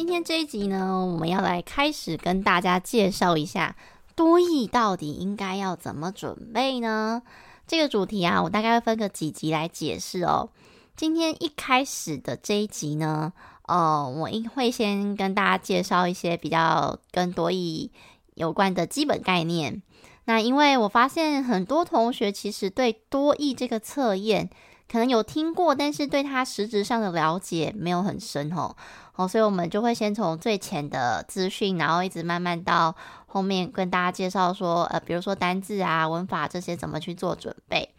今天这一集呢，我们要来开始跟大家介绍一下多益到底应该要怎么准备呢？这个主题啊，我大概会分个几集来解释哦。今天一开始的这一集呢，呃，我应会先跟大家介绍一些比较跟多益有关的基本概念。那因为我发现很多同学其实对多益这个测验可能有听过，但是对它实质上的了解没有很深哦。哦，所以我们就会先从最浅的资讯，然后一直慢慢到后面跟大家介绍说，呃，比如说单字啊、文法这些怎么去做准备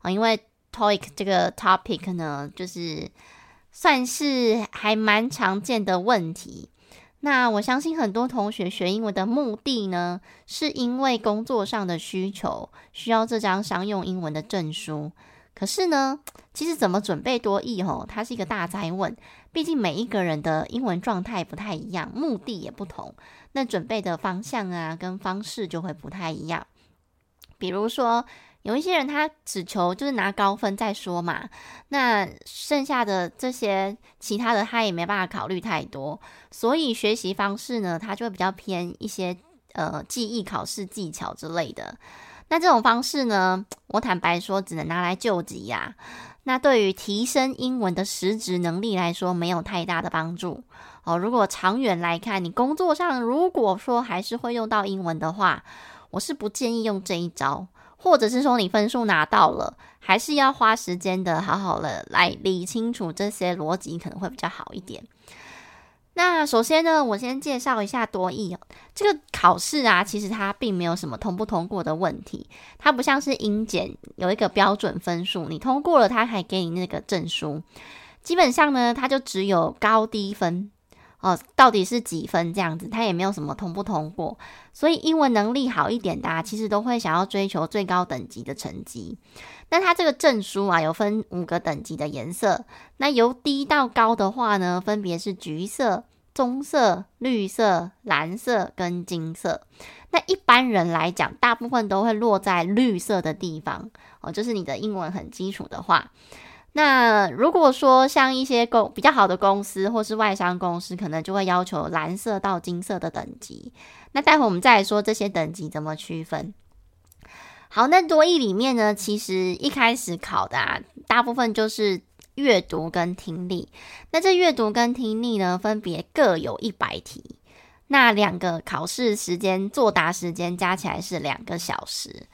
啊。因为 TOEIC 这个 topic 呢，就是算是还蛮常见的问题。那我相信很多同学学英文的目的呢，是因为工作上的需求，需要这张商用英文的证书。可是呢，其实怎么准备多益吼，它是一个大哉问。毕竟每一个人的英文状态不太一样，目的也不同，那准备的方向啊跟方式就会不太一样。比如说，有一些人他只求就是拿高分再说嘛，那剩下的这些其他的他也没办法考虑太多，所以学习方式呢，他就会比较偏一些呃记忆考试技巧之类的。那这种方式呢，我坦白说，只能拿来救急呀。那对于提升英文的实质能力来说，没有太大的帮助哦。如果长远来看，你工作上如果说还是会用到英文的话，我是不建议用这一招，或者是说你分数拿到了，还是要花时间的，好好的来理清楚这些逻辑，可能会比较好一点。那首先呢，我先介绍一下多益哦。这个考试啊，其实它并没有什么通不通过的问题，它不像是英检有一个标准分数，你通过了，它还给你那个证书。基本上呢，它就只有高低分哦，到底是几分这样子，他也没有什么通不通过。所以英文能力好一点的啊，其实都会想要追求最高等级的成绩。那它这个证书啊，有分五个等级的颜色。那由低到高的话呢，分别是橘色、棕色、绿色、蓝色跟金色。那一般人来讲，大部分都会落在绿色的地方哦，就是你的英文很基础的话。那如果说像一些公比较好的公司或是外商公司，可能就会要求蓝色到金色的等级。那待会我们再来说这些等级怎么区分。好，那多益里面呢，其实一开始考的啊，大部分就是阅读跟听力。那这阅读跟听力呢，分别各有一百题。那两个考试时间，作答时间加起来是两个小时。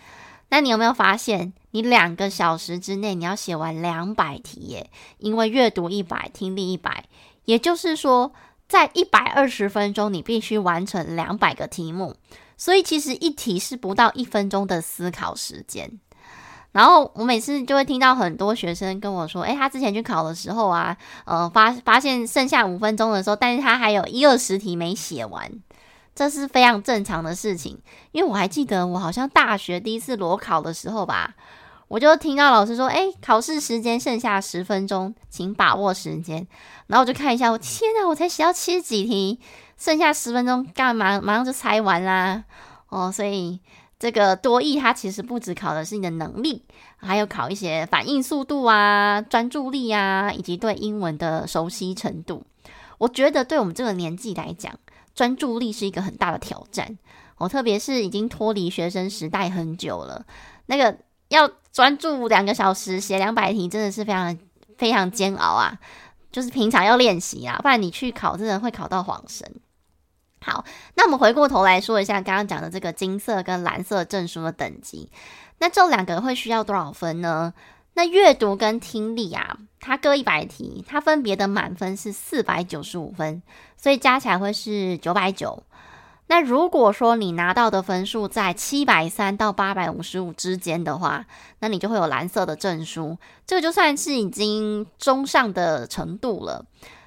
那你有没有发现，你两个小时之内你要写完两百题耶？因为阅读一百，听力一百，也就是说，在一百二十分钟，你必须完成两百个题目。所以其实一题是不到一分钟的思考时间，然后我每次就会听到很多学生跟我说，诶，他之前去考的时候啊，呃，发发现剩下五分钟的时候，但是他还有一二十题没写完，这是非常正常的事情。因为我还记得我好像大学第一次裸考的时候吧，我就听到老师说，诶，考试时间剩下十分钟，请把握时间。然后我就看一下，我天呐，我才写到七十几题。剩下十分钟干嘛？马上就猜完啦！哦，所以这个多义它其实不只考的是你的能力，还有考一些反应速度啊、专注力啊，以及对英文的熟悉程度。我觉得对我们这个年纪来讲，专注力是一个很大的挑战。哦，特别是已经脱离学生时代很久了，那个要专注两个小时写两百题，真的是非常非常煎熬啊！就是平常要练习啊，不然你去考，真的会考到恍神。好，那我们回过头来说一下刚刚讲的这个金色跟蓝色证书的等级。那这两个会需要多少分呢？那阅读跟听力啊，它各一百题，它分别的满分是四百九十五分，所以加起来会是九百九。那如果说你拿到的分数在七百三到八百五十五之间的话，那你就会有蓝色的证书，这个就算是已经中上的程度了。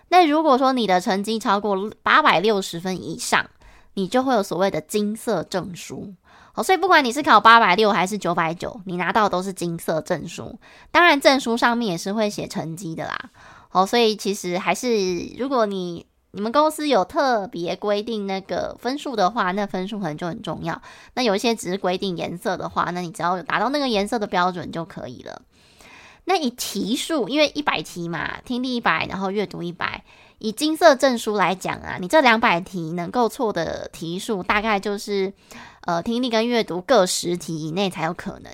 那如果说你的成绩超过八百六十分以上，你就会有所谓的金色证书。哦，所以不管你是考八百六还是九百九，你拿到都是金色证书。当然，证书上面也是会写成绩的啦。哦，所以其实还是，如果你你们公司有特别规定那个分数的话，那分数可能就很重要。那有一些只是规定颜色的话，那你只要达到那个颜色的标准就可以了。那以题数，因为一百题嘛，听力一百，然后阅读一百。以金色证书来讲啊，你这两百题能够错的题数，大概就是呃听力跟阅读各十题以内才有可能。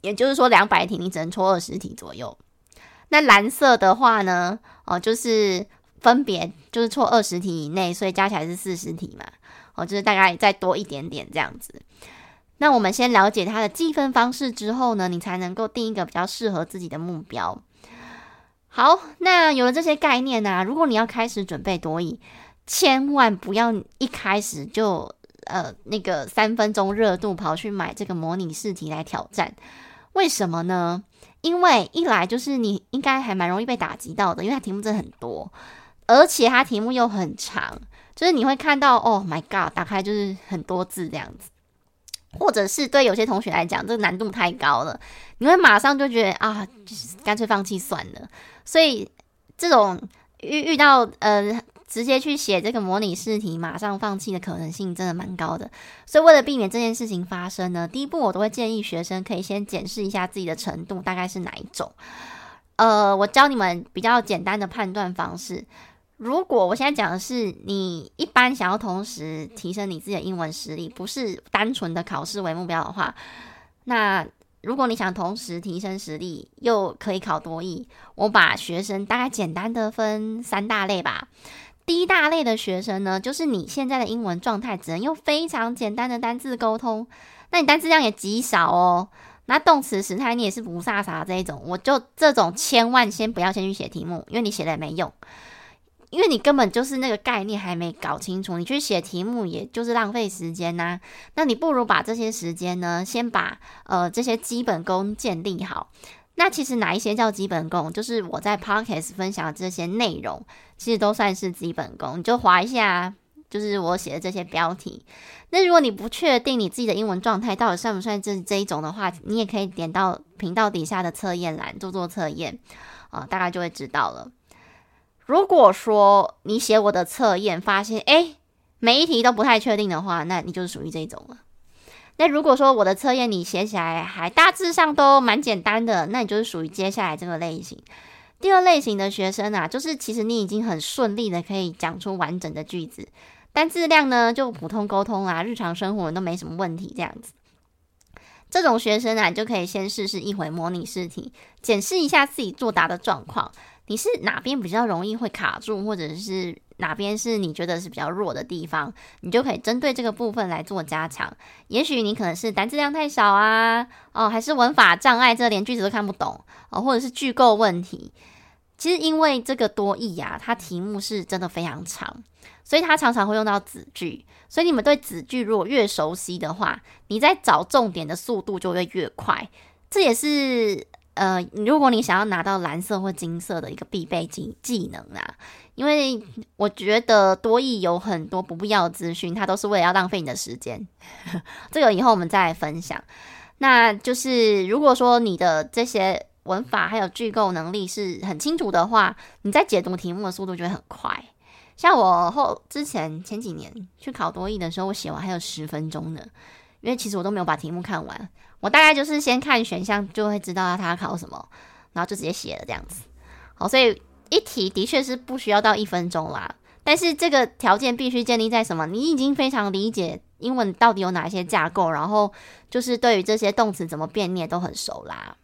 也就是说，两百题你只能错二十题左右。那蓝色的话呢，哦，就是分别就是错二十题以内，所以加起来是四十题嘛。哦，就是大概再多一点点这样子。那我们先了解它的计分方式之后呢，你才能够定一个比较适合自己的目标。好，那有了这些概念呢、如果你要开始准备多益，千万不要一开始就呃那个三分钟热度跑去买这个模拟试题来挑战。为什么呢？因为一来就是你应该还蛮容易被打击到的，因为它题目真的很多，而且它题目又很长，就是你会看到哦 my god，打开就是很多字这样子。或者是对有些同学来讲，这个难度太高了，你会马上就觉得啊，干脆放弃算了。所以这种遇遇到呃，直接去写这个模拟试题，马上放弃的可能性真的蛮高的。所以为了避免这件事情发生呢，第一步我都会建议学生可以先检视一下自己的程度大概是哪一种。呃，我教你们比较简单的判断方式。如果我现在讲的是你一般想要同时提升你自己的英文实力，不是单纯的考试为目标的话，那如果你想同时提升实力又可以考多益，我把学生大概简单的分三大类吧。第一大类的学生呢，就是你现在的英文状态只能用非常简单的单字沟通，那你单字量也极少哦。那动词时态你也是不飒飒这一种，我就这种千万先不要先去写题目，因为你写了也没用。因为你根本就是那个概念还没搞清楚，你去写题目也就是浪费时间呐。那你不如把这些时间呢，先把呃这些基本功建立好。那其实哪一些叫基本功？就是我在 Podcast 分享的这些内容，其实都算是基本功。你就划一下，就是我写的这些标题。那如果你不确定你自己的英文状态到底算不算这这一种的话，你也可以点到频道底下的测验栏做做测验啊，大概就会知道了。如果说你写我的测验，发现诶每一题都不太确定的话，那你就是属于这种了。那如果说我的测验你写起来还大致上都蛮简单的，那你就是属于接下来这个类型。第二类型的学生啊，就是其实你已经很顺利的可以讲出完整的句子，但质量呢就普通沟通啊，日常生活都没什么问题这样子。这种学生啊，你就可以先试试一回模拟试题，检视一下自己作答的状况。你是哪边比较容易会卡住，或者是哪边是你觉得是比较弱的地方，你就可以针对这个部分来做加强。也许你可能是单字量太少啊，哦，还是文法障碍，这连句子都看不懂哦，或者是句构问题。其实因为这个多义呀，它题目是真的非常长，所以它常常会用到子句。所以你们对子句如果越熟悉的话，你在找重点的速度就会越快。这也是。呃，如果你想要拿到蓝色或金色的一个必备技技能啊，因为我觉得多益有很多不必要的资讯，它都是为了要浪费你的时间。这个以后我们再来分享。那就是如果说你的这些文法还有句构能力是很清楚的话，你在解读题目的速度就会很快。像我后之前前几年去考多益的时候，我写完还有十分钟呢。因为其实我都没有把题目看完，我大概就是先看选项就会知道他考什么，然后就直接写了这样子。好，所以一题的确是不需要到一分钟啦，但是这个条件必须建立在什么？你已经非常理解英文到底有哪些架构，然后就是对于这些动词怎么变，你也都很熟啦。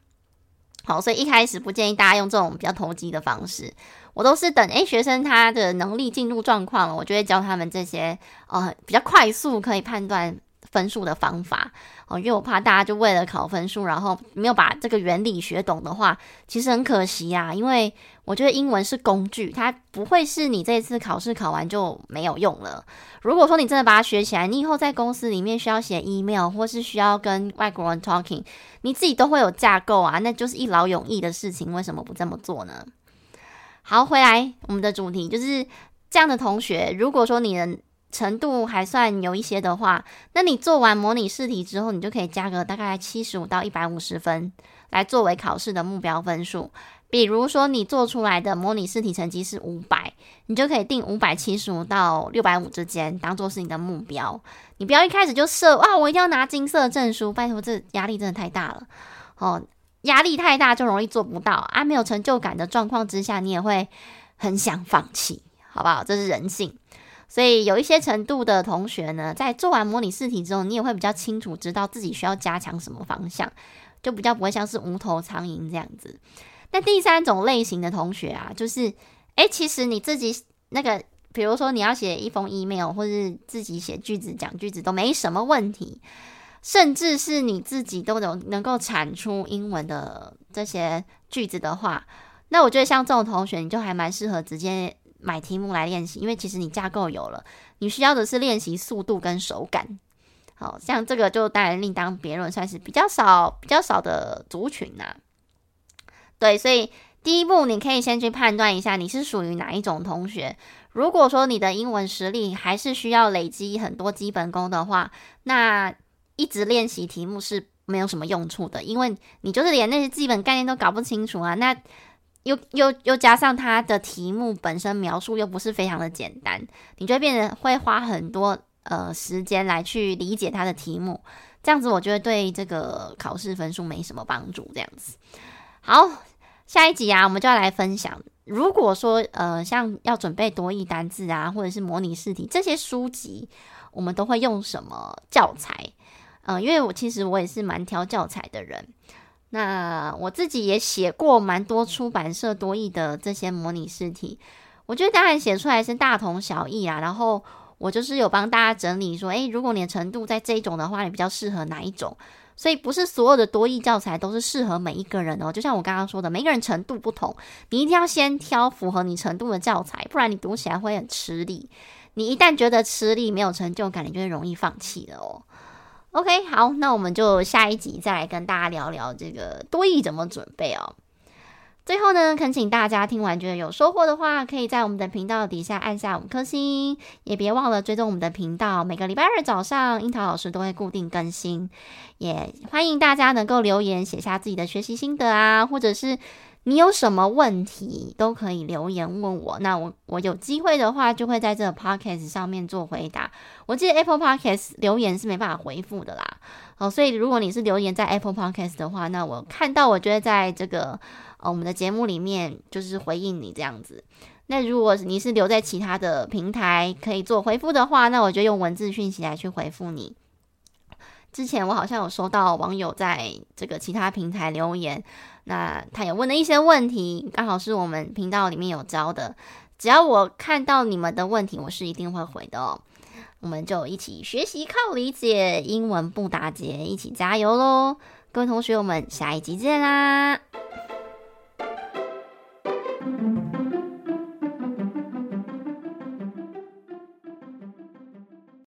好，所以一开始不建议大家用这种比较投机的方式。我都是等诶学生他的能力进入状况了，我就会教他们这些呃比较快速可以判断分数的方法哦，因为我怕大家就为了考分数，然后没有把这个原理学懂的话，其实很可惜啊。因为我觉得英文是工具，它不会是你这一次考试考完就没有用了。如果说你真的把它学起来，你以后在公司里面需要写 email 或是需要跟外国人 talking，你自己都会有架构啊，那就是一劳永逸的事情。为什么不这么做呢？好，回来我们的主题就是这样的同学，如果说你的程度还算有一些的话，那你做完模拟试题之后，你就可以加个大概七十五到一百五十分，来作为考试的目标分数。比如说你做出来的模拟试题成绩是五百，你就可以定五百七十五到六百五之间，当做是你的目标。你不要一开始就设哇，我一定要拿金色证书，拜托，这压力真的太大了哦，压力太大就容易做不到啊。没有成就感的状况之下，你也会很想放弃，好不好？这是人性。所以有一些程度的同学呢，在做完模拟试题之后，你也会比较清楚知道自己需要加强什么方向，就比较不会像是无头苍蝇这样子。那第三种类型的同学啊，就是，诶，其实你自己那个，比如说你要写一封 email，或是自己写句子、讲句子都没什么问题，甚至是你自己都能能够产出英文的这些句子的话，那我觉得像这种同学，你就还蛮适合直接买题目来练习，因为其实你架构有了，你需要的是练习速度跟手感。好像这个就当然另当别论，算是比较少、比较少的族群呐、啊。对，所以第一步你可以先去判断一下你是属于哪一种同学。如果说你的英文实力还是需要累积很多基本功的话，那一直练习题目是没有什么用处的，因为你就是连那些基本概念都搞不清楚啊。那又又又加上它的题目本身描述又不是非常的简单，你就会变得会花很多呃时间来去理解它的题目，这样子我觉得对这个考试分数没什么帮助。这样子，好。下一集啊，我们就要来分享。如果说呃，像要准备多义单字啊，或者是模拟试题这些书籍，我们都会用什么教材？嗯、呃，因为我其实我也是蛮挑教材的人。那我自己也写过蛮多出版社多益的这些模拟试题，我觉得当然写出来是大同小异啊。然后我就是有帮大家整理说，诶，如果你的程度在这一种的话，你比较适合哪一种？所以不是所有的多益教材都是适合每一个人哦，就像我刚刚说的，每个人程度不同，你一定要先挑符合你程度的教材，不然你读起来会很吃力。你一旦觉得吃力、没有成就感，你就会容易放弃了哦。OK，好，那我们就下一集再来跟大家聊聊这个多义怎么准备哦。最后呢，恳请大家听完觉得有收获的话，可以在我们的频道底下按下五颗星，也别忘了追踪我们的频道。每个礼拜二早上，樱桃老师都会固定更新，也欢迎大家能够留言写下自己的学习心得啊，或者是你有什么问题都可以留言问我。那我我有机会的话，就会在这个 podcast 上面做回答。我记得 Apple Podcast 留言是没办法回复的啦，哦，所以如果你是留言在 Apple Podcast 的话，那我看到，我觉得在这个。哦，我们的节目里面就是回应你这样子。那如果你是留在其他的平台可以做回复的话，那我就用文字讯息来去回复你。之前我好像有收到网友在这个其他平台留言，那他也问了一些问题，刚好是我们频道里面有招的。只要我看到你们的问题，我是一定会回的哦。我们就一起学习靠理解，英文不打结，一起加油喽！各位同学，我们下一集见啦！